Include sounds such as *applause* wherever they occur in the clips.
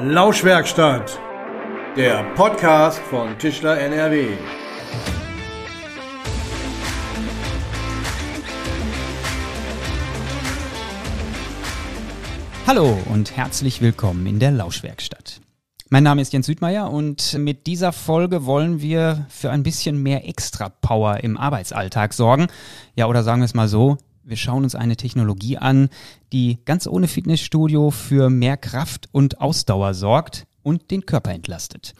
Lauschwerkstatt, der Podcast von Tischler NRW. Hallo und herzlich willkommen in der Lauschwerkstatt. Mein Name ist Jens Südmeier und mit dieser Folge wollen wir für ein bisschen mehr Extra-Power im Arbeitsalltag sorgen. Ja, oder sagen wir es mal so, wir schauen uns eine Technologie an, die ganz ohne Fitnessstudio für mehr Kraft und Ausdauer sorgt und den Körper entlastet.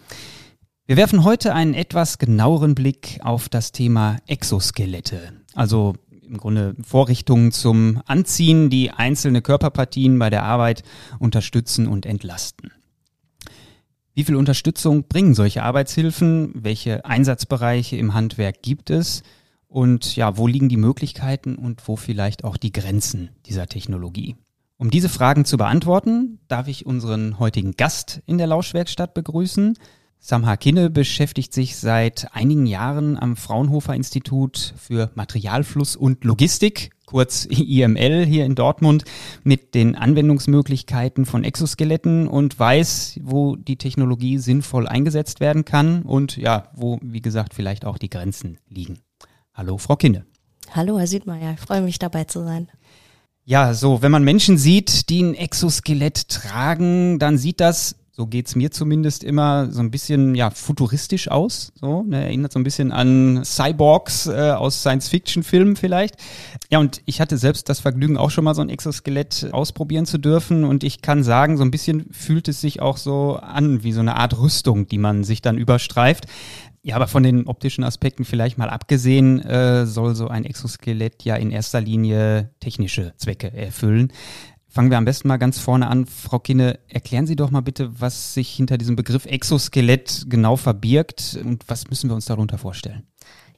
Wir werfen heute einen etwas genaueren Blick auf das Thema Exoskelette, also im Grunde Vorrichtungen zum Anziehen, die einzelne Körperpartien bei der Arbeit unterstützen und entlasten. Wie viel Unterstützung bringen solche Arbeitshilfen? Welche Einsatzbereiche im Handwerk gibt es? Und ja, wo liegen die Möglichkeiten und wo vielleicht auch die Grenzen dieser Technologie? Um diese Fragen zu beantworten, darf ich unseren heutigen Gast in der Lauschwerkstatt begrüßen. Samha Kinne beschäftigt sich seit einigen Jahren am Fraunhofer Institut für Materialfluss und Logistik, kurz *laughs* IML hier in Dortmund, mit den Anwendungsmöglichkeiten von Exoskeletten und weiß, wo die Technologie sinnvoll eingesetzt werden kann und ja, wo, wie gesagt, vielleicht auch die Grenzen liegen. Hallo, Frau Kinne. Hallo, Herr Südmeier. Ich freue mich dabei zu sein. Ja, so, wenn man Menschen sieht, die ein Exoskelett tragen, dann sieht das so geht's mir zumindest immer so ein bisschen ja futuristisch aus. So, ne, erinnert so ein bisschen an Cyborgs äh, aus Science-Fiction-Filmen vielleicht. Ja, und ich hatte selbst das Vergnügen, auch schon mal so ein Exoskelett ausprobieren zu dürfen. Und ich kann sagen, so ein bisschen fühlt es sich auch so an wie so eine Art Rüstung, die man sich dann überstreift. Ja, aber von den optischen Aspekten vielleicht mal abgesehen, äh, soll so ein Exoskelett ja in erster Linie technische Zwecke erfüllen. Fangen wir am besten mal ganz vorne an. Frau Kinne, erklären Sie doch mal bitte, was sich hinter diesem Begriff Exoskelett genau verbirgt und was müssen wir uns darunter vorstellen?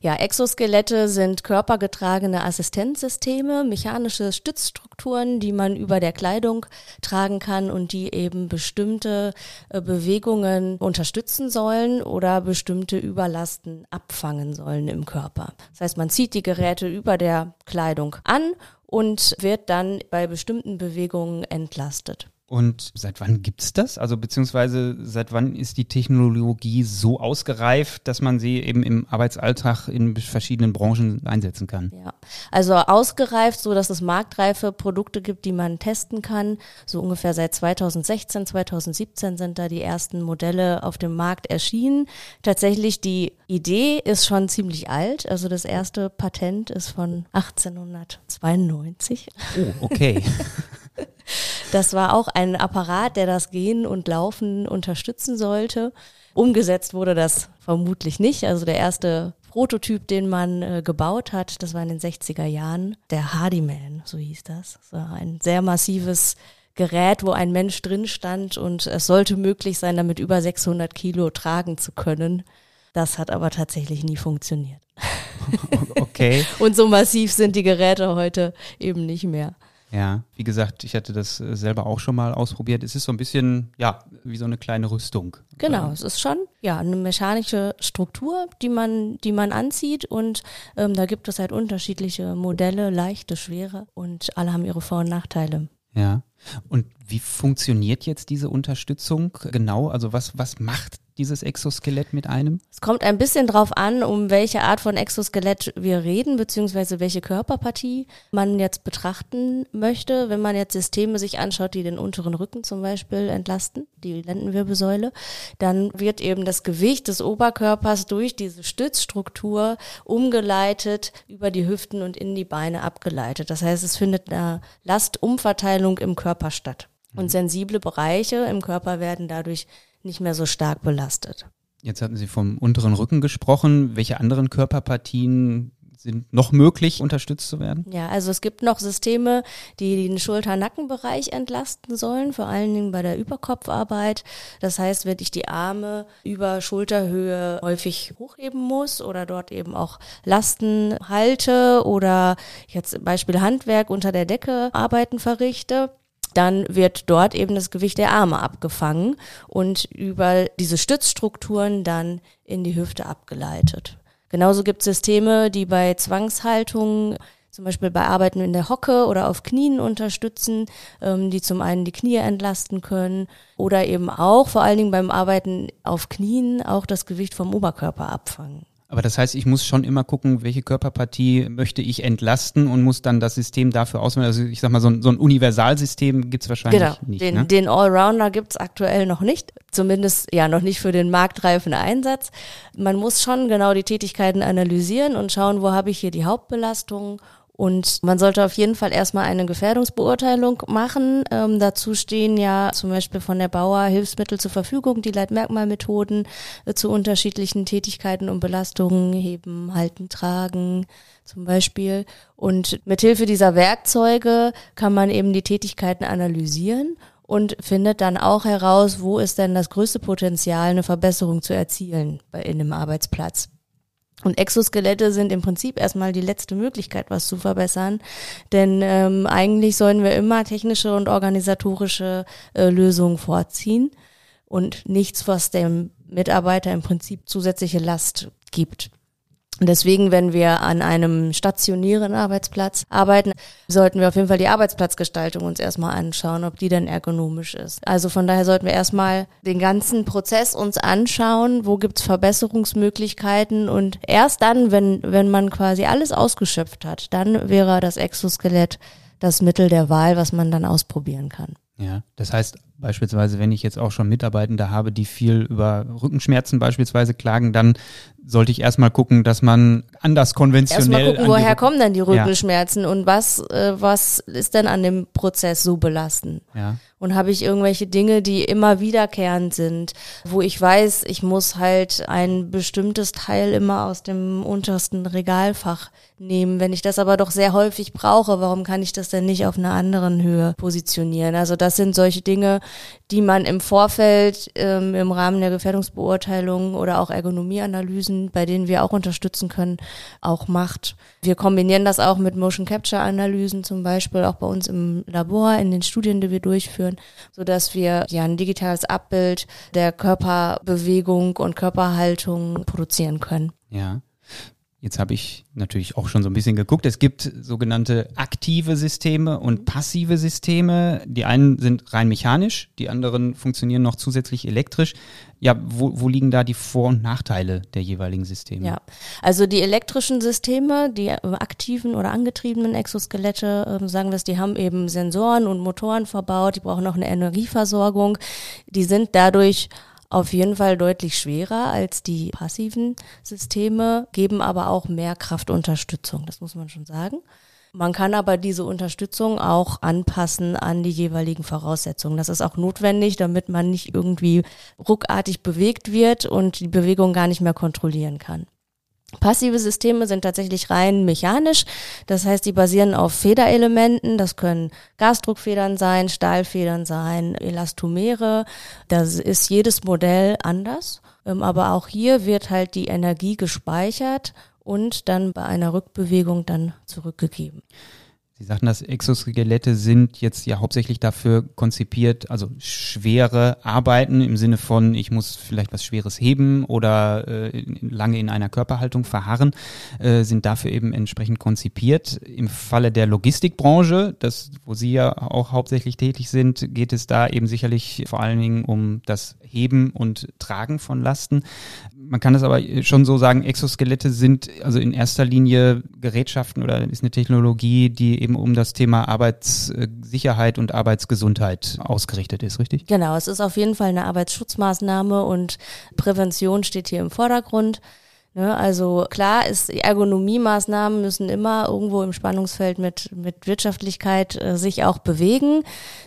Ja, Exoskelette sind körpergetragene Assistenzsysteme, mechanische Stützstrukturen, die man über der Kleidung tragen kann und die eben bestimmte äh, Bewegungen unterstützen sollen oder bestimmte Überlasten abfangen sollen im Körper. Das heißt, man zieht die Geräte über der Kleidung an und wird dann bei bestimmten Bewegungen entlastet. Und seit wann gibt's das? Also beziehungsweise seit wann ist die Technologie so ausgereift, dass man sie eben im Arbeitsalltag in verschiedenen Branchen einsetzen kann? Ja, also ausgereift, so dass es marktreife Produkte gibt, die man testen kann. So ungefähr seit 2016, 2017 sind da die ersten Modelle auf dem Markt erschienen. Tatsächlich die Idee ist schon ziemlich alt. Also das erste Patent ist von 1892. Oh, okay. *laughs* Das war auch ein Apparat, der das Gehen und Laufen unterstützen sollte. Umgesetzt wurde das vermutlich nicht. Also der erste Prototyp, den man äh, gebaut hat, das war in den 60er Jahren, der Hardyman, so hieß das. Das war ein sehr massives Gerät, wo ein Mensch drin stand und es sollte möglich sein, damit über 600 Kilo tragen zu können. Das hat aber tatsächlich nie funktioniert. *laughs* Okay. und so massiv sind die Geräte heute eben nicht mehr. Ja, wie gesagt, ich hatte das äh, selber auch schon mal ausprobiert. Es ist so ein bisschen, ja, wie so eine kleine Rüstung. Genau, es ist schon, ja, eine mechanische Struktur, die man, die man anzieht und ähm, da gibt es halt unterschiedliche Modelle, leichte, schwere und alle haben ihre Vor- und Nachteile. Ja. Und wie funktioniert jetzt diese Unterstützung genau? Also was, was macht dieses Exoskelett mit einem? Es kommt ein bisschen drauf an, um welche Art von Exoskelett wir reden, beziehungsweise welche Körperpartie man jetzt betrachten möchte. Wenn man jetzt Systeme sich anschaut, die den unteren Rücken zum Beispiel entlasten, die Lendenwirbelsäule, dann wird eben das Gewicht des Oberkörpers durch diese Stützstruktur umgeleitet über die Hüften und in die Beine abgeleitet. Das heißt, es findet eine Lastumverteilung im Körper statt. Und mhm. sensible Bereiche im Körper werden dadurch nicht mehr so stark belastet. Jetzt hatten Sie vom unteren Rücken gesprochen. Welche anderen Körperpartien sind noch möglich, unterstützt zu werden? Ja, also es gibt noch Systeme, die den Schulter-Nackenbereich entlasten sollen, vor allen Dingen bei der Überkopfarbeit. Das heißt, wenn ich die Arme über Schulterhöhe häufig hochheben muss oder dort eben auch Lasten halte oder jetzt Beispiel Handwerk unter der Decke Arbeiten verrichte, dann wird dort eben das Gewicht der Arme abgefangen und über diese Stützstrukturen dann in die Hüfte abgeleitet. Genauso gibt es Systeme, die bei Zwangshaltung zum Beispiel bei Arbeiten in der Hocke oder auf Knien unterstützen, ähm, die zum einen die Knie entlasten können oder eben auch vor allen Dingen beim Arbeiten auf Knien auch das Gewicht vom Oberkörper abfangen. Aber das heißt, ich muss schon immer gucken, welche Körperpartie möchte ich entlasten und muss dann das System dafür auswählen. Also ich sag mal, so ein, so ein Universalsystem gibt's wahrscheinlich genau, nicht. Den, ne? den Allrounder gibt's aktuell noch nicht. Zumindest ja noch nicht für den marktreifen Einsatz. Man muss schon genau die Tätigkeiten analysieren und schauen, wo habe ich hier die Hauptbelastungen und man sollte auf jeden Fall erstmal eine Gefährdungsbeurteilung machen. Ähm, dazu stehen ja zum Beispiel von der Bauer Hilfsmittel zur Verfügung, die Leitmerkmalmethoden äh, zu unterschiedlichen Tätigkeiten und Belastungen, heben, halten, tragen zum Beispiel. Und mithilfe dieser Werkzeuge kann man eben die Tätigkeiten analysieren und findet dann auch heraus, wo ist denn das größte Potenzial, eine Verbesserung zu erzielen bei, in einem Arbeitsplatz. Und Exoskelette sind im Prinzip erstmal die letzte Möglichkeit, was zu verbessern. Denn ähm, eigentlich sollen wir immer technische und organisatorische äh, Lösungen vorziehen und nichts, was dem Mitarbeiter im Prinzip zusätzliche Last gibt. Und deswegen, wenn wir an einem stationären Arbeitsplatz arbeiten, sollten wir auf jeden Fall die Arbeitsplatzgestaltung uns erstmal anschauen, ob die denn ergonomisch ist. Also von daher sollten wir erstmal den ganzen Prozess uns anschauen, wo gibt's Verbesserungsmöglichkeiten und erst dann, wenn, wenn man quasi alles ausgeschöpft hat, dann wäre das Exoskelett das Mittel der Wahl, was man dann ausprobieren kann. Ja, das heißt beispielsweise, wenn ich jetzt auch schon Mitarbeitende habe, die viel über Rückenschmerzen beispielsweise klagen, dann sollte ich erstmal gucken, dass man anders konventionell. Erstmal gucken, woher kommen denn die Rückenschmerzen ja. und was, äh, was ist denn an dem Prozess so belastend? Ja. Und habe ich irgendwelche Dinge, die immer wiederkehrend sind, wo ich weiß, ich muss halt ein bestimmtes Teil immer aus dem untersten Regalfach nehmen. Wenn ich das aber doch sehr häufig brauche, warum kann ich das denn nicht auf einer anderen Höhe positionieren? Also das sind solche Dinge, die man im Vorfeld ähm, im Rahmen der Gefährdungsbeurteilung oder auch Ergonomieanalysen, bei denen wir auch unterstützen können, auch macht. Wir kombinieren das auch mit Motion Capture Analysen zum Beispiel, auch bei uns im Labor, in den Studien, die wir durchführen, so dass wir ja ein digitales Abbild der Körperbewegung und Körperhaltung produzieren können. Ja. Jetzt habe ich natürlich auch schon so ein bisschen geguckt. Es gibt sogenannte aktive Systeme und passive Systeme. Die einen sind rein mechanisch, die anderen funktionieren noch zusätzlich elektrisch. Ja, wo, wo liegen da die Vor- und Nachteile der jeweiligen Systeme? Ja, also die elektrischen Systeme, die aktiven oder angetriebenen Exoskelette, äh, sagen wir es, die haben eben Sensoren und Motoren verbaut, die brauchen noch eine Energieversorgung. Die sind dadurch auf jeden Fall deutlich schwerer als die passiven Systeme, geben aber auch mehr Kraftunterstützung, das muss man schon sagen. Man kann aber diese Unterstützung auch anpassen an die jeweiligen Voraussetzungen. Das ist auch notwendig, damit man nicht irgendwie ruckartig bewegt wird und die Bewegung gar nicht mehr kontrollieren kann. Passive Systeme sind tatsächlich rein mechanisch. Das heißt, die basieren auf Federelementen. Das können Gasdruckfedern sein, Stahlfedern sein, Elastomere. Das ist jedes Modell anders. Ähm, aber auch hier wird halt die Energie gespeichert und dann bei einer Rückbewegung dann zurückgegeben. Sie sagten, dass Exoskelette sind jetzt ja hauptsächlich dafür konzipiert, also schwere Arbeiten im Sinne von, ich muss vielleicht was Schweres heben oder äh, lange in einer Körperhaltung verharren, äh, sind dafür eben entsprechend konzipiert. Im Falle der Logistikbranche, das, wo Sie ja auch hauptsächlich tätig sind, geht es da eben sicherlich vor allen Dingen um das Heben und Tragen von Lasten. Man kann es aber schon so sagen, Exoskelette sind also in erster Linie Gerätschaften oder ist eine Technologie, die eben eben um das Thema Arbeitssicherheit und Arbeitsgesundheit ausgerichtet ist, richtig? Genau, es ist auf jeden Fall eine Arbeitsschutzmaßnahme und Prävention steht hier im Vordergrund. Ne, also klar ist, Ergonomiemaßnahmen müssen immer irgendwo im Spannungsfeld mit, mit Wirtschaftlichkeit äh, sich auch bewegen.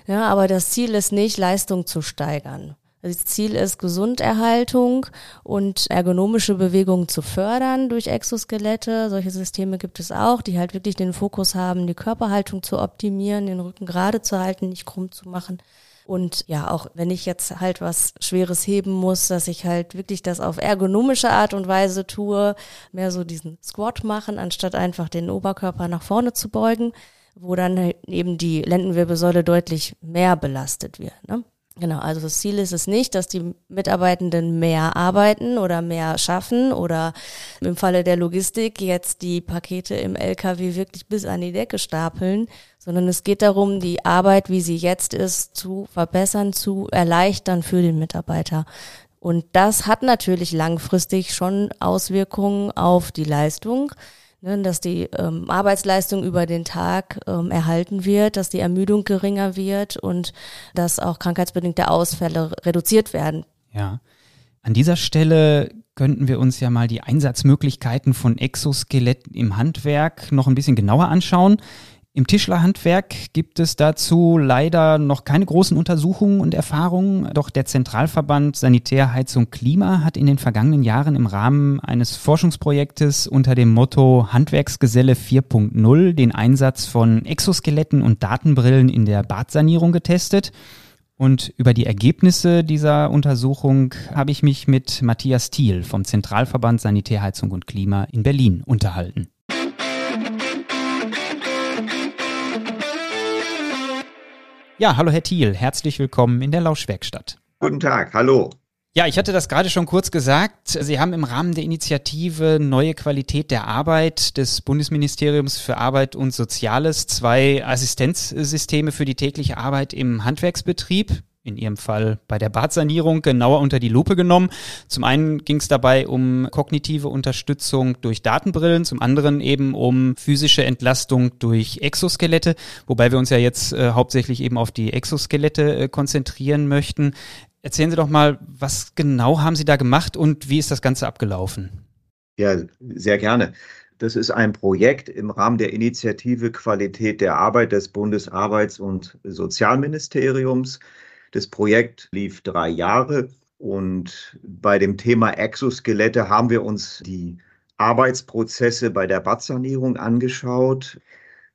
Ja, aber das Ziel ist nicht, Leistung zu steigern. Das Ziel ist Gesunderhaltung und ergonomische Bewegungen zu fördern durch Exoskelette. Solche Systeme gibt es auch, die halt wirklich den Fokus haben, die Körperhaltung zu optimieren, den Rücken gerade zu halten, nicht krumm zu machen. Und ja, auch wenn ich jetzt halt was Schweres heben muss, dass ich halt wirklich das auf ergonomische Art und Weise tue, mehr so diesen Squat machen, anstatt einfach den Oberkörper nach vorne zu beugen, wo dann halt eben die Lendenwirbelsäule deutlich mehr belastet wird. Ne? Genau, also das Ziel ist es nicht, dass die Mitarbeitenden mehr arbeiten oder mehr schaffen oder im Falle der Logistik jetzt die Pakete im LKW wirklich bis an die Decke stapeln, sondern es geht darum, die Arbeit, wie sie jetzt ist, zu verbessern, zu erleichtern für den Mitarbeiter. Und das hat natürlich langfristig schon Auswirkungen auf die Leistung ne, dass die ähm, Arbeitsleistung über den Tag ähm, erhalten wird, dass die Ermüdung geringer wird und dass auch krankheitsbedingte Ausfälle reduziert werden. Ja. An dieser Stelle könnten wir uns ja mal die Einsatzmöglichkeiten von Exoskeletten im Handwerk noch ein bisschen genauer anschauen. Im Tischlerhandwerk gibt es dazu leider noch keine großen Untersuchungen und Erfahrungen, doch der Zentralverband Sanitär, Heizung, Klima hat in den vergangenen Jahren im Rahmen eines Forschungsprojektes unter dem Motto Handwerksgeselle 4.0 den Einsatz von Exoskeletten und Datenbrillen in der Badsanierung getestet. Und über die Ergebnisse dieser Untersuchung habe ich mich mit Matthias Thiel vom Zentralverband Sanitär, Heizung und Klima in Berlin unterhalten. Ja, hallo Herr Thiel, herzlich willkommen in der Lauschwerkstatt. Guten Tag, hallo. Ja, ich hatte das gerade schon kurz gesagt. Sie haben im Rahmen der Initiative Neue Qualität der Arbeit des Bundesministeriums für Arbeit und Soziales zwei Assistenzsysteme für die tägliche Arbeit im Handwerksbetrieb in Ihrem Fall bei der Badsanierung genauer unter die Lupe genommen. Zum einen ging es dabei um kognitive Unterstützung durch Datenbrillen, zum anderen eben um physische Entlastung durch Exoskelette, wobei wir uns ja jetzt äh, hauptsächlich eben auf die Exoskelette äh, konzentrieren möchten. Erzählen Sie doch mal, was genau haben Sie da gemacht und wie ist das Ganze abgelaufen? Ja, sehr gerne. Das ist ein Projekt im Rahmen der Initiative Qualität der Arbeit des Bundesarbeits- und Sozialministeriums. Das Projekt lief drei Jahre und bei dem Thema Exoskelette haben wir uns die Arbeitsprozesse bei der Badsanierung angeschaut.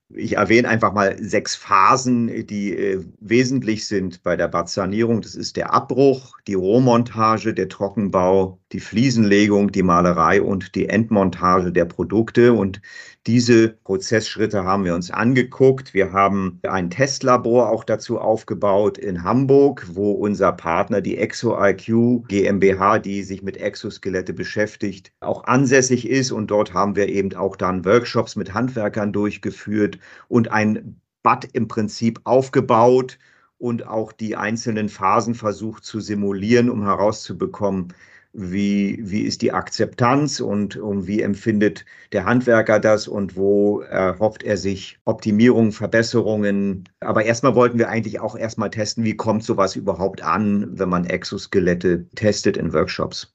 Ich erwähne einfach mal sechs Phasen, die äh, wesentlich sind bei der Badsanierung. Das ist der Abbruch, die Rohmontage, der Trockenbau, die Fliesenlegung, die Malerei und die Endmontage der Produkte. Und diese Prozessschritte haben wir uns angeguckt. Wir haben ein Testlabor auch dazu aufgebaut in Hamburg, wo unser Partner, die ExoIQ GmbH, die sich mit Exoskelette beschäftigt, auch ansässig ist. Und dort haben wir eben auch dann Workshops mit Handwerkern durchgeführt und ein Bad im Prinzip aufgebaut und auch die einzelnen Phasen versucht zu simulieren, um herauszubekommen, wie, wie ist die Akzeptanz und, und wie empfindet der Handwerker das und wo erhofft er sich Optimierungen, Verbesserungen. Aber erstmal wollten wir eigentlich auch erstmal testen, wie kommt sowas überhaupt an, wenn man Exoskelette testet in Workshops.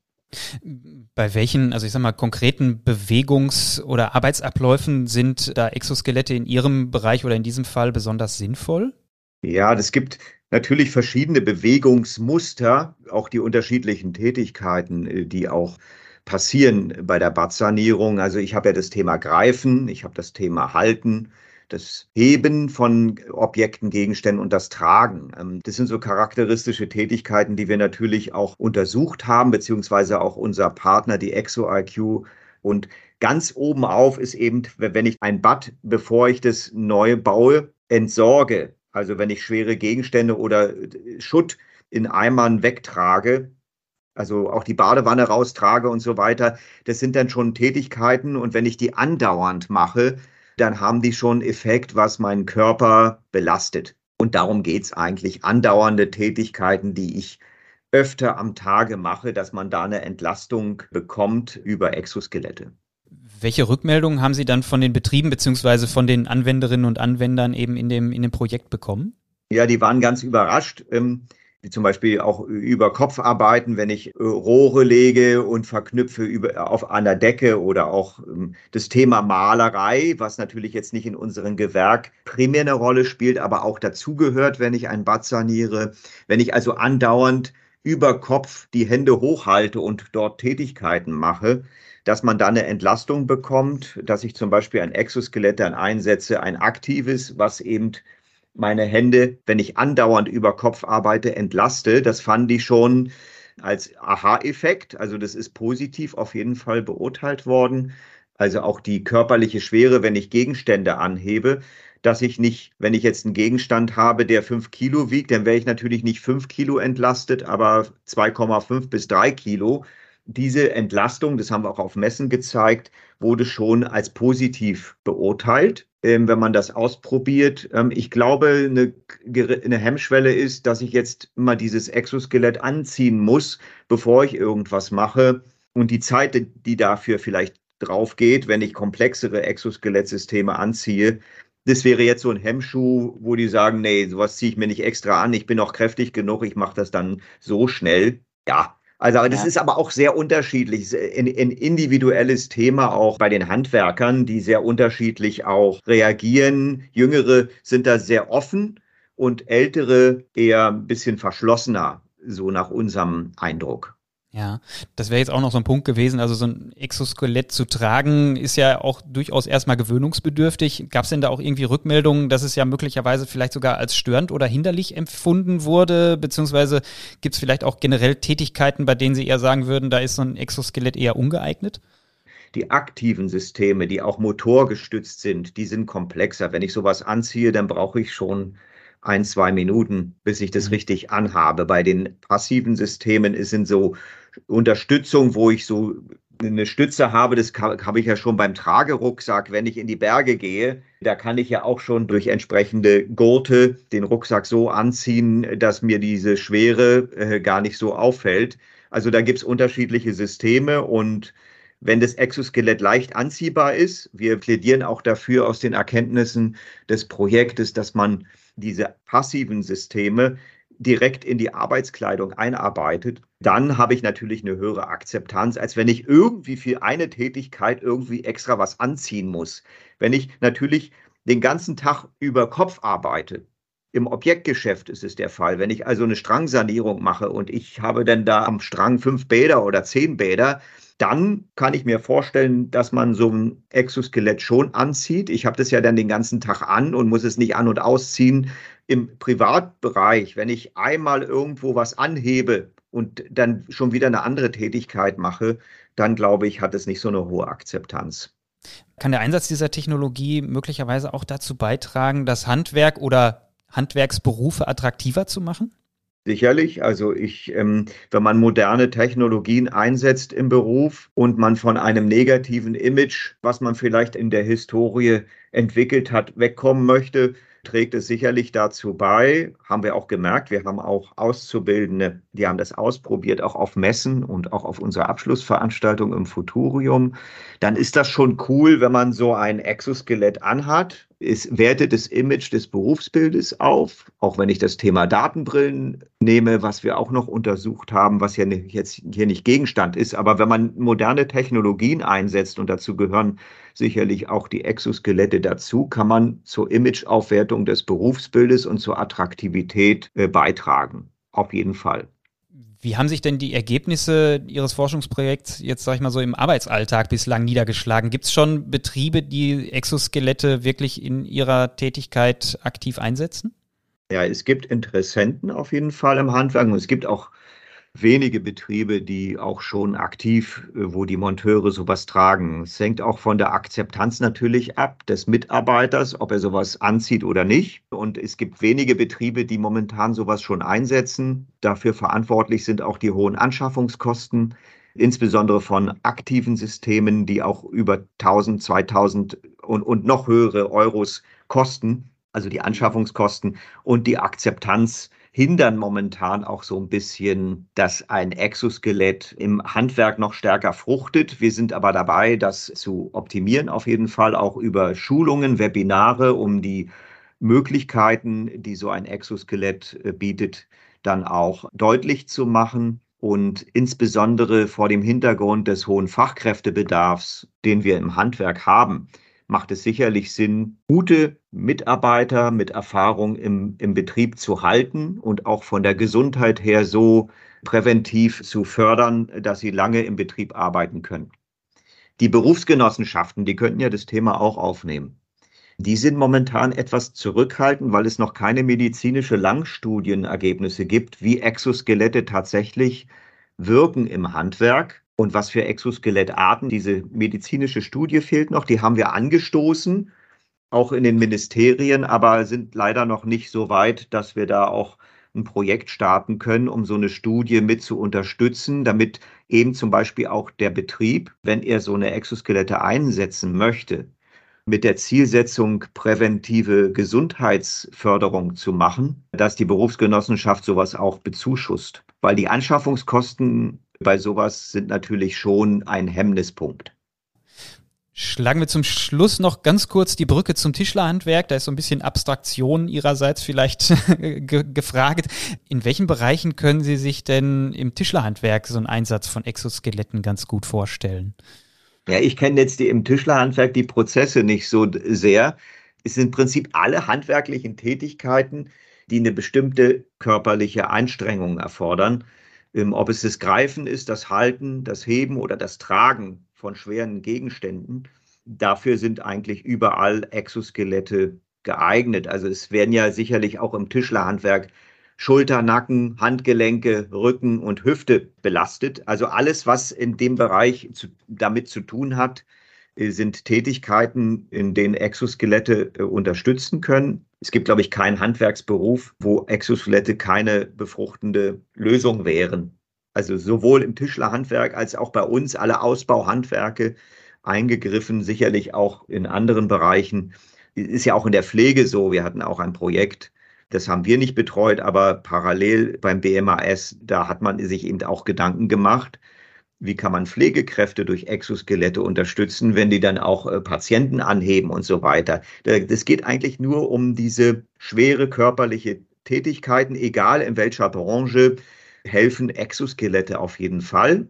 Bei welchen, also ich sag mal, konkreten Bewegungs- oder Arbeitsabläufen sind da Exoskelette in Ihrem Bereich oder in diesem Fall besonders sinnvoll? Ja, das gibt natürlich verschiedene Bewegungsmuster, auch die unterschiedlichen Tätigkeiten, äh, die auch passieren bei der Badsanierung. Also ich habe ja das Thema Greifen, ich habe das Thema Halten, das Heben von Objekten, Gegenständen und das Tragen. Ähm, das sind so charakteristische Tätigkeiten, die wir natürlich auch untersucht haben, beziehungsweise auch unser Partner, die ExoIQ. Und ganz oben auf ist eben, wenn ich ein Bad, bevor ich das neu baue, entsorge, also wenn ich schwere Gegenstände oder äh, Schutt in Eimern wegtrage, also auch die Badewanne raustrage und so weiter, das sind dann schon Tätigkeiten und wenn ich die andauernd mache, dann haben die schon Effekt, was meinen Körper belastet. Und darum geht es eigentlich, andauernde Tätigkeiten, die ich öfter am Tage mache, dass man da eine Entlastung bekommt über Exoskelette. Welche Rückmeldungen haben Sie dann von den Betrieben beziehungsweise von den Anwenderinnen und Anwendern eben in dem, in dem Projekt bekommen? Ja, die waren ganz überrascht. Ähm, zum Beispiel auch über Kopfarbeiten, wenn ich äh, Rohre lege und verknüpfe über, auf einer Decke oder auch ähm, das Thema Malerei, was natürlich jetzt nicht in unserem Gewerk primär eine Rolle spielt, aber auch dazugehört, wenn ich ein Bad saniere. Wenn ich also andauernd über Kopf die Hände hochhalte und dort Tätigkeiten mache, dass man da eine Entlastung bekommt, dass ich zum Beispiel ein Exoskelett dann einsetze, ein aktives, was eben meine Hände, wenn ich andauernd über Kopf arbeite, entlaste. Das fand ich schon als Aha-Effekt. Also das ist positiv auf jeden Fall beurteilt worden. Also auch die körperliche Schwere, wenn ich Gegenstände anhebe. dass ich nicht, wenn ich jetzt einen Gegenstand habe, der fünf Kilo wiegt, dann wäre ich natürlich nicht fünf Kilo entlastet, aber 2,5 bis drei Kilo. Diese Entlastung, das haben wir auch auf Messen gezeigt, wurde schon als positiv beurteilt, ähm, wenn man das ausprobiert. Ähm, ich glaube, eine, eine Hemmschwelle ist, dass ich jetzt immer dieses Exoskelett anziehen muss, bevor ich irgendwas mache. Und die Zeit, die dafür vielleicht drauf geht, wenn ich komplexere Exoskelettsysteme anziehe, das wäre jetzt so ein Hemmschuh, wo die sagen, nee, sowas ziehe ich mir nicht extra an, ich bin auch kräftig genug, ich mache das dann so schnell. Ja, also das ja. ist aber auch sehr unterschiedlich. Ein, ein, individuelles Thema auch bei den Handwerkern, die sehr unterschiedlich auch reagieren. Jüngere sind da sehr offen und ältere eher ein bisschen verschlossener, so nach unserem Eindruck. Ja, das wäre jetzt auch noch so ein Punkt gewesen. Also so ein Exoskelett zu tragen ist ja auch durchaus erstmal gewöhnungsbedürftig. Gab es denn da auch irgendwie Rückmeldungen, dass es ja möglicherweise vielleicht sogar als störend oder hinderlich empfunden wurde? Beziehungsweise gibt es vielleicht auch generell Tätigkeiten, bei denen Sie eher sagen würden, da ist so ein Exoskelett eher ungeeignet? Die aktiven Systeme, die auch motorgestützt sind, die sind komplexer. Wenn ich sowas anziehe, dann brauche ich schon ein, zwei Minuten, bis ich das mhm. richtig anhabe. Bei den passiven Systemen sind so Unterstützung, wo ich so eine Stütze habe, das habe ich ja schon beim Tragerucksack, wenn ich in die Berge gehe. Da kann ich ja auch schon durch entsprechende Gurte den Rucksack so anziehen, dass mir diese Schwere äh, gar nicht so auffällt. Also da gibt es unterschiedliche Systeme und wenn das Exoskelett leicht anziehbar ist, wir plädieren auch dafür aus den Erkenntnissen des Projektes, dass man diese passiven Systeme direkt in die Arbeitskleidung einarbeitet, dann habe ich natürlich eine höhere Akzeptanz, als wenn ich irgendwie für eine Tätigkeit irgendwie extra was anziehen muss. Wenn ich natürlich den ganzen Tag über Kopf arbeite, im Objektgeschäft ist es der Fall. Wenn ich also eine Strangsanierung mache und ich habe dann da am Strang fünf Bäder oder zehn Bäder, dann kann ich mir vorstellen, dass man so ein Exoskelett schon anzieht. Ich habe das ja dann den ganzen Tag an und muss es nicht an und ausziehen. Im Privatbereich, wenn ich einmal irgendwo was anhebe und dann schon wieder eine andere Tätigkeit mache, dann glaube ich, hat es nicht so eine hohe Akzeptanz. Kann der Einsatz dieser Technologie möglicherweise auch dazu beitragen, das Handwerk oder Handwerksberufe attraktiver zu machen? Sicherlich, also ich, ähm, wenn man moderne Technologien einsetzt im Beruf und man von einem negativen Image, was man vielleicht in der Historie entwickelt hat, wegkommen möchte, trägt es sicherlich dazu bei, haben wir auch gemerkt, wir haben auch Auszubildende, die haben das ausprobiert, auch auf Messen und auch auf unserer Abschlussveranstaltung im Futurium. Dann ist das schon cool, wenn man so ein Exoskelett anhat. Es wertet das Image des Berufsbildes auf, auch wenn ich das Thema Datenbrillen nehme, was wir auch noch untersucht haben, was ja jetzt hier nicht Gegenstand ist. Aber wenn man moderne Technologien einsetzt und dazu gehören sicherlich auch die Exoskelette dazu, kann man zur Imageaufwertung des Berufsbildes und zur Attraktivität äh, beitragen. Auf jeden Fall. Wie haben sich denn die Ergebnisse Ihres Forschungsprojekts jetzt, sag ich mal so, im Arbeitsalltag bislang niedergeschlagen? Gibt es schon Betriebe, die Exoskelette wirklich in ihrer Tätigkeit aktiv einsetzen? Ja, es gibt Interessenten auf jeden Fall im Handwerk und es gibt auch wenige Betriebe, die auch schon aktiv, äh, wo die Monteure sowas tragen. Es hängt auch von der Akzeptanz natürlich ab des Mitarbeiters, ob er sowas anzieht oder nicht. Und es gibt wenige Betriebe, die momentan sowas schon einsetzen. Dafür verantwortlich sind auch die hohen Anschaffungskosten, insbesondere von aktiven Systemen, die auch über 1000, 2000 und, und noch höhere Euros kosten. Also die Anschaffungskosten und die Akzeptanz hindern momentan auch so ein bisschen, dass ein Exoskelett im Handwerk noch stärker fruchtet. Wir sind aber dabei, das zu optimieren, auf jeden Fall auch über Schulungen, Webinare, um die Möglichkeiten, die so ein Exoskelett äh, bietet, dann auch deutlich zu machen und insbesondere vor dem Hintergrund des hohen Fachkräftebedarfs, den wir im Handwerk haben, macht es sicherlich Sinn, gute Mitarbeiter mit Erfahrung im, im Betrieb zu halten und auch von der Gesundheit her so präventiv zu fördern, dass sie lange im Betrieb arbeiten können. Die Berufsgenossenschaften, die könnten ja das Thema auch aufnehmen. Die sind momentan etwas zurückhaltend, weil es noch keine medizinische Langstudienergebnisse gibt, wie Exoskelette tatsächlich wirken im Handwerk und was für Exoskelettarten. Diese medizinische Studie fehlt noch, die haben wir angestoßen. auch in den Ministerien, aber sind leider noch nicht so weit, dass wir da auch ein Projekt starten können, um so eine Studie mit zu unterstützen, damit eben zum Beispiel auch der Betrieb, wenn er so eine Exoskelette einsetzen möchte, mit der Zielsetzung, präventive Gesundheitsförderung zu machen, dass die Berufsgenossenschaft sowas auch bezuschusst. Weil die Anschaffungskosten bei sowas sind natürlich schon ein Hemmnispunkt. Schlagen wir zum Schluss noch ganz kurz die Brücke zum Tischlerhandwerk. Da ist so ein bisschen Abstraktion Ihrerseits vielleicht *laughs* ge gefragt. In welchen Bereichen können Sie sich denn im Tischlerhandwerk so einen Einsatz von Exoskeletten ganz gut vorstellen? Ja, ich kenne jetzt die, im Tischlerhandwerk die Prozesse nicht so sehr. Es sind im Prinzip alle handwerklichen Tätigkeiten, die eine bestimmte körperliche Anstrengung erfordern. Ähm, ob es das Greifen ist, das Halten, das Heben oder das Tragen von schweren Gegenständen. Dafür sind eigentlich überall Exoskelette geeignet. Also es werden ja sicherlich auch im Tischlerhandwerk Schulter, Nacken, Handgelenke, Rücken und Hüfte belastet. Also alles, was in dem Bereich zu, damit zu tun hat, sind Tätigkeiten, in denen Exoskelette äh, unterstützen können. Es gibt, glaube ich, keinen Handwerksberuf, wo Exoskelette keine befruchtende Lösung wären. Also sowohl im Tischlerhandwerk als auch bei uns alle Ausbauhandwerke eingegriffen, sicherlich auch in anderen Bereichen. Ist ja auch in der Pflege so. Wir hatten auch ein Projekt, das haben wir nicht betreut, aber parallel beim BMAS, da hat man sich eben auch Gedanken gemacht, wie kann man Pflegekräfte durch Exoskelette unterstützen, wenn die dann auch äh, Patienten anheben und so weiter. Das geht eigentlich nur um diese schwere körperliche Tätigkeiten, egal in welcher Branche, helfen Exoskelette auf jeden Fall.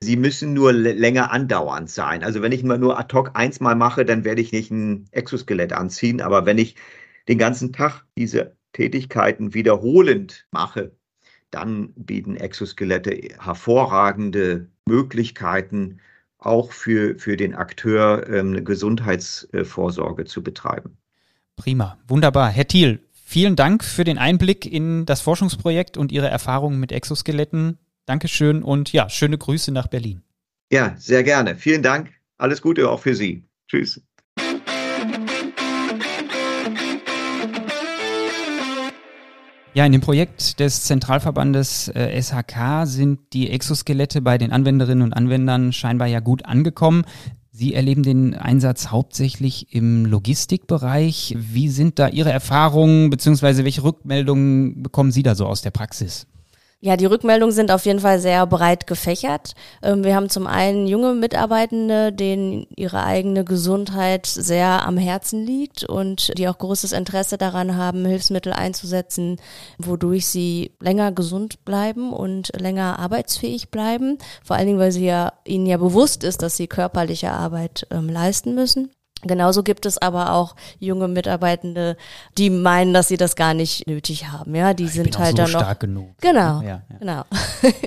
Sie müssen nur länger andauernd sein. Also wenn ich mal nur ad hoc eins mal mache, dann werde ich nicht ein Exoskelett anziehen. Aber wenn ich den ganzen Tag diese Tätigkeiten wiederholend mache, dann bieten Exoskelette hervorragende Möglichkeiten, auch für, für den Akteur ähm, Gesundheitsvorsorge zu betreiben. Prima, wunderbar. Herr Thiel, Vielen Dank für den Einblick in das Forschungsprojekt und Ihre Erfahrungen mit Exoskeletten. Dankeschön und ja, schöne Grüße nach Berlin. Ja, sehr gerne. Vielen Dank. Alles Gute auch für Sie. Tschüss. Ja, in dem Projekt des Zentralverbandes äh, SHK sind die Exoskelette bei den Anwenderinnen und Anwendern scheinbar ja gut angekommen. Sie erleben den Einsatz hauptsächlich im Logistikbereich. Wie sind da Ihre Erfahrungen beziehungsweise welche Rückmeldungen bekommen Sie da so aus der Praxis? Ja, die Rückmeldungen sind auf jeden Fall sehr breit gefächert. Ähm, wir haben zum einen junge Mitarbeitende, denen ihre eigene Gesundheit sehr am Herzen liegt und die auch großes Interesse daran haben, Hilfsmittel einzusetzen, wodurch sie länger gesund bleiben und länger arbeitsfähig bleiben. Vor allen Dingen, weil sie ja ihnen ja bewusst ist, dass sie körperliche Arbeit ähm, leisten müssen. Genauso gibt es aber auch junge Mitarbeitende, die meinen, dass sie das gar nicht nötig haben. Ja, die ich sind halt so dann noch stark genug. Genau, ja, ja. genau.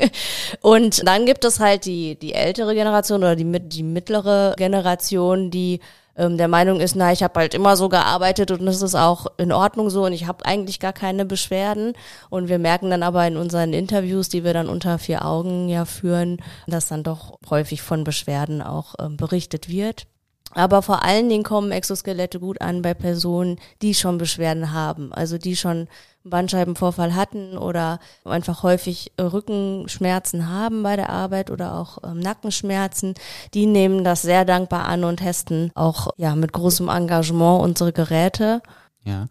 *laughs* und dann gibt es halt die die ältere Generation oder die die mittlere Generation, die ähm, der Meinung ist, na, ich habe halt immer so gearbeitet und das ist auch in Ordnung so und ich habe eigentlich gar keine Beschwerden. Und wir merken dann aber in unseren Interviews, die wir dann unter vier Augen ja führen, dass dann doch häufig von Beschwerden auch ähm, berichtet wird. Aber vor allen Dingen kommen Exoskelette gut an bei Personen, die schon Beschwerden haben, also die schon einen Bandscheibenvorfall hatten oder einfach häufig Rückenschmerzen haben bei der Arbeit oder auch ähm, Nackenschmerzen. Die nehmen das sehr dankbar an und testen auch ja mit großem Engagement unsere Geräte. Ja,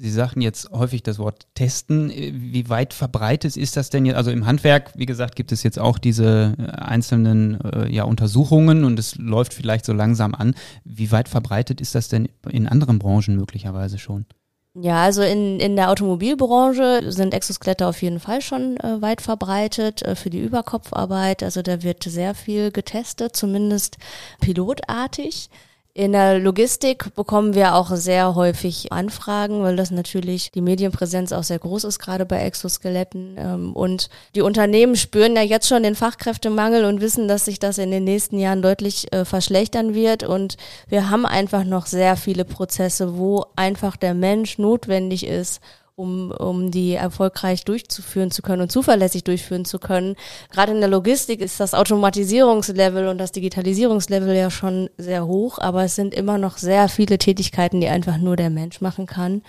Sie sagten jetzt häufig das Wort testen. Wie weit verbreitet ist das denn jetzt? Also im Handwerk, wie gesagt, gibt es jetzt auch diese äh, einzelnen äh, ja, Untersuchungen und es läuft vielleicht so langsam an. Wie weit verbreitet ist das denn in anderen Branchen möglicherweise schon? Ja, also in, in der Automobilbranche sind Exoskelette auf jeden Fall schon äh, weit verbreitet äh, für die Überkopfarbeit. Also da wird sehr viel getestet, zumindest pilotartig. In der Logistik bekommen wir auch sehr häufig Anfragen, weil das natürlich die Medienpräsenz auch sehr groß ist, gerade bei Exoskeletten. Ähm, und die Unternehmen spüren ja jetzt schon den Fachkräftemangel und wissen, dass sich das in den nächsten Jahren deutlich äh, verschlechtern wird. Und wir haben einfach noch sehr viele Prozesse, wo einfach der Mensch notwendig ist, um, um die erfolgreich durchzuführen zu können und zuverlässig durchführen zu können. Gerade in der Logistik ist das Automatisierungslevel und das Digitalisierungslevel ja schon sehr hoch, aber es sind immer noch sehr viele Tätigkeiten, die einfach nur der Mensch machen kann.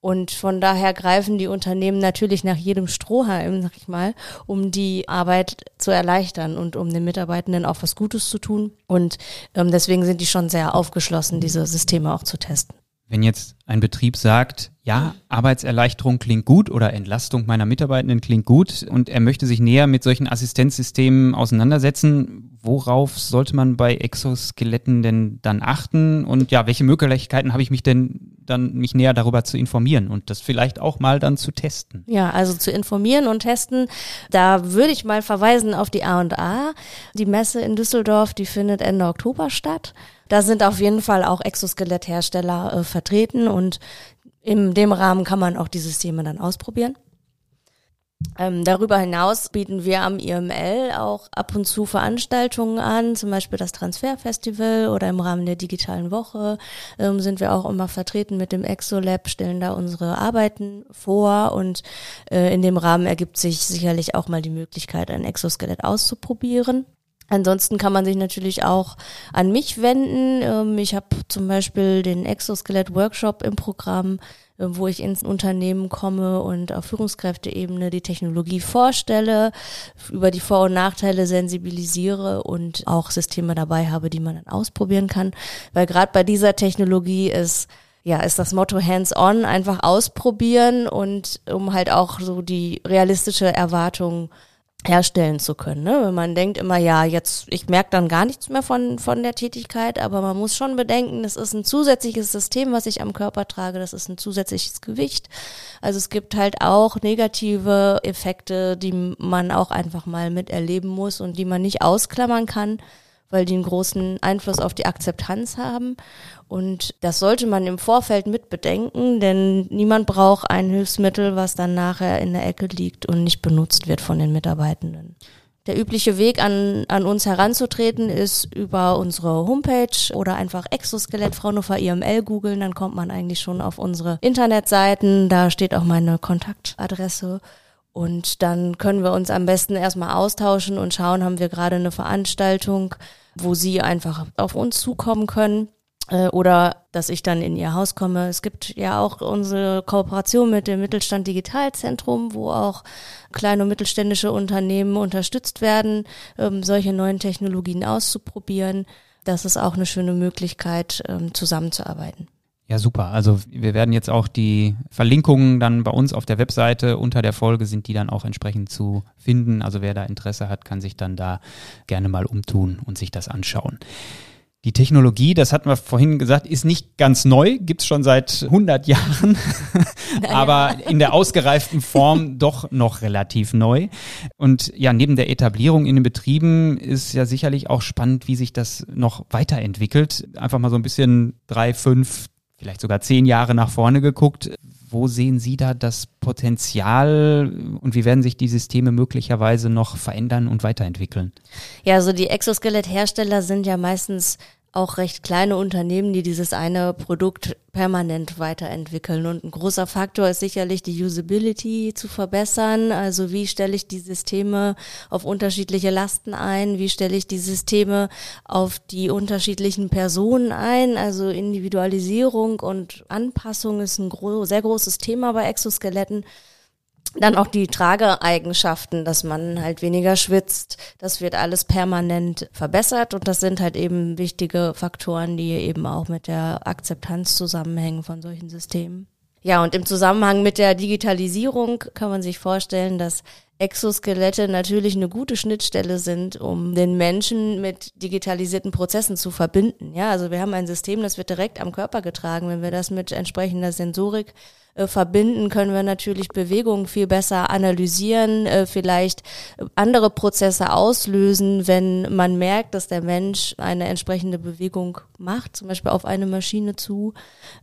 Und von daher greifen die Unternehmen natürlich nach jedem Strohhalm, sag ich mal, um die Arbeit zu erleichtern und um den Mitarbeitenden auch was Gutes zu tun. Und ähm, deswegen sind die schon sehr aufgeschlossen, diese Systeme auch zu testen. Wenn jetzt ein Betrieb sagt, ja, Arbeitserleichterung klingt gut oder Entlastung meiner Mitarbeitenden klingt gut und er möchte sich näher mit solchen Assistenzsystemen auseinandersetzen, worauf sollte man bei Exoskeletten denn dann achten und ja, welche Möglichkeiten habe ich mich denn dann mich näher darüber zu informieren und das vielleicht auch mal dann zu testen? Ja, also zu informieren und testen, da würde ich mal verweisen auf die A&A, die Messe in Düsseldorf, die findet Ende Oktober statt. Da sind auf jeden Fall auch Exoskelethersteller äh, vertreten und in dem Rahmen kann man auch die Systeme dann ausprobieren. Ähm, darüber hinaus bieten wir am IML auch ab und zu Veranstaltungen an, zum Beispiel das Transferfestival oder im Rahmen der digitalen Woche ähm, sind wir auch immer vertreten mit dem Exolab, stellen da unsere Arbeiten vor und äh, in dem Rahmen ergibt sich sicherlich auch mal die Möglichkeit, ein Exoskelett auszuprobieren. Ansonsten kann man sich natürlich auch an mich wenden. Ähm, ich habe zum Beispiel den Exoskelett-Workshop im Programm, äh, wo ich ins Unternehmen komme und auf Führungskräfteebene die Technologie vorstelle, über die Vor- und Nachteile sensibilisiere und auch Systeme dabei habe, die man dann ausprobieren kann. Weil gerade bei dieser Technologie ist ja, ist das Motto hands-on, einfach ausprobieren und um halt auch so die realistische Erwartung herstellen zu können. Ne? Wenn man denkt immer, ja, jetzt, ich merke dann gar nichts mehr von, von der Tätigkeit, aber man muss schon bedenken, das ist ein zusätzliches System, was ich am Körper trage, das ist ein zusätzliches Gewicht. Also es gibt halt auch negative Effekte, die man auch einfach mal miterleben muss und die man nicht ausklammern kann weil die einen großen Einfluss auf die Akzeptanz haben. Und das sollte man im Vorfeld mit bedenken, denn niemand braucht ein Hilfsmittel, was dann nachher in der Ecke liegt und nicht benutzt wird von den Mitarbeitenden. Der übliche Weg an, an uns heranzutreten ist über unsere Homepage oder einfach Exoskelett Fraunhofer IML googeln, dann kommt man eigentlich schon auf unsere Internetseiten, da steht auch meine Kontaktadresse und dann können wir uns am besten erstmal austauschen und schauen, haben wir gerade eine Veranstaltung, wo sie einfach auf uns zukommen können äh, oder dass ich dann in ihr Haus komme. Es gibt ja auch unsere Kooperation mit dem Mittelstand Digitalzentrum, wo auch kleine und mittelständische Unternehmen unterstützt werden, ähm, solche neuen Technologien auszuprobieren. Das ist auch eine schöne Möglichkeit, ähm, zusammenzuarbeiten. Ja, super. Also wir werden jetzt auch die Verlinkungen dann bei uns auf der Webseite unter der Folge sind die dann auch entsprechend zu finden. Also wer da Interesse hat, kann sich dann da gerne mal umtun und sich das anschauen. Die Technologie, das hatten wir vorhin gesagt, ist nicht ganz neu, gibt's schon seit 100 Jahren, *laughs* aber in der ausgereiften Form *laughs* doch noch relativ neu. Und ja, neben der Etablierung in den Betrieben ist ja sicherlich auch spannend, wie sich das noch weiterentwickelt. Einfach mal so ein bisschen drei, fünf, vielleicht sogar zehn Jahre nach vorne geguckt. Wo sehen Sie da das Potenzial und wie werden sich die Systeme möglicherweise noch verändern und weiterentwickeln? Ja, also die Exoskelett-Hersteller sind ja meistens auch recht kleine Unternehmen, die dieses eine Produkt permanent weiterentwickeln. Und ein großer Faktor ist sicherlich die Usability zu verbessern. Also wie stelle ich die Systeme auf unterschiedliche Lasten ein? Wie stelle ich die Systeme auf die unterschiedlichen Personen ein? Also Individualisierung und Anpassung ist ein gro sehr großes Thema bei Exoskeletten. Dann auch die Trageeigenschaften, dass man halt weniger schwitzt. Das wird alles permanent verbessert und das sind halt eben wichtige Faktoren, die eben auch mit der Akzeptanz zusammenhängen von solchen Systemen. Ja, und im Zusammenhang mit der Digitalisierung kann man sich vorstellen, dass Exoskelette natürlich eine gute Schnittstelle sind, um den Menschen mit digitalisierten Prozessen zu verbinden. Ja, also wir haben ein System, das wird direkt am Körper getragen. Wenn wir das mit entsprechender Sensorik äh, verbinden, können wir natürlich Bewegungen viel besser analysieren, äh, vielleicht andere Prozesse auslösen, wenn man merkt, dass der Mensch eine entsprechende Bewegung macht, zum Beispiel auf eine Maschine zu.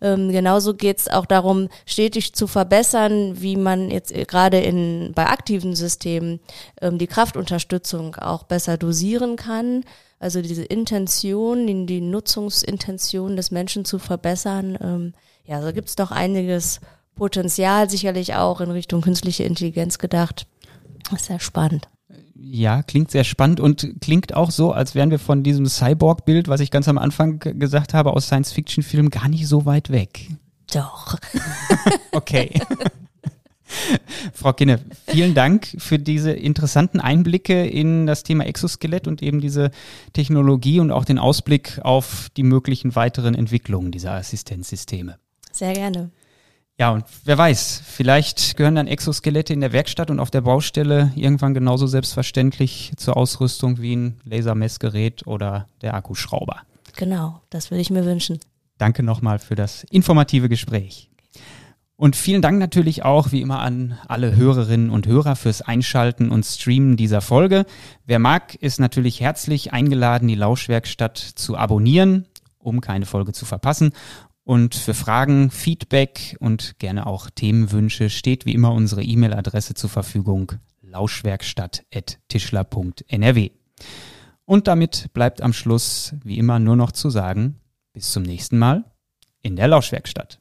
Ähm, genauso geht es auch darum, stetig zu verbessern, wie man jetzt gerade in bei aktiven Systemen ähm, die Kraftunterstützung auch besser dosieren kann. Also diese Intention, die, Nutzungsintention des Menschen zu verbessern. Ähm, ja, so gibt es doch einiges Potenzial sicherlich auch in Richtung künstliche Intelligenz gedacht. Das ist sehr spannend. Ja, klingt sehr spannend und klingt auch so, als wären wir von diesem Cyborg-Bild, was ich ganz am Anfang gesagt habe, aus Science-Fiction-Filmen gar nicht so weit weg. Doch. *laughs* okay. Frau Kinne, vielen Dank für diese interessanten Einblicke in das Thema Exoskelett und eben diese Technologie und auch den Ausblick auf die möglichen weiteren Entwicklungen dieser Assistenzsysteme. Sehr gerne. Ja, und wer weiß, vielleicht gehören dann Exoskelette in der Werkstatt und auf der Baustelle irgendwann genauso selbstverständlich zur Ausrüstung wie ein Lasermessgerät oder der Akkuschrauber. Genau, das würde ich mir wünschen. Danke nochmal für das informative Gespräch. Und vielen Dank natürlich auch wie immer an alle Hörerinnen und Hörer fürs Einschalten und Streamen dieser Folge. Wer mag, ist natürlich herzlich eingeladen, die Lauschwerkstatt zu abonnieren, um keine Folge zu verpassen. Und für Fragen, Feedback und gerne auch Themenwünsche steht wie immer unsere E-Mail-Adresse zur Verfügung lauschwerkstatt.tischler.nrw. Und damit bleibt am Schluss wie immer nur noch zu sagen, bis zum nächsten Mal in der Lauschwerkstatt.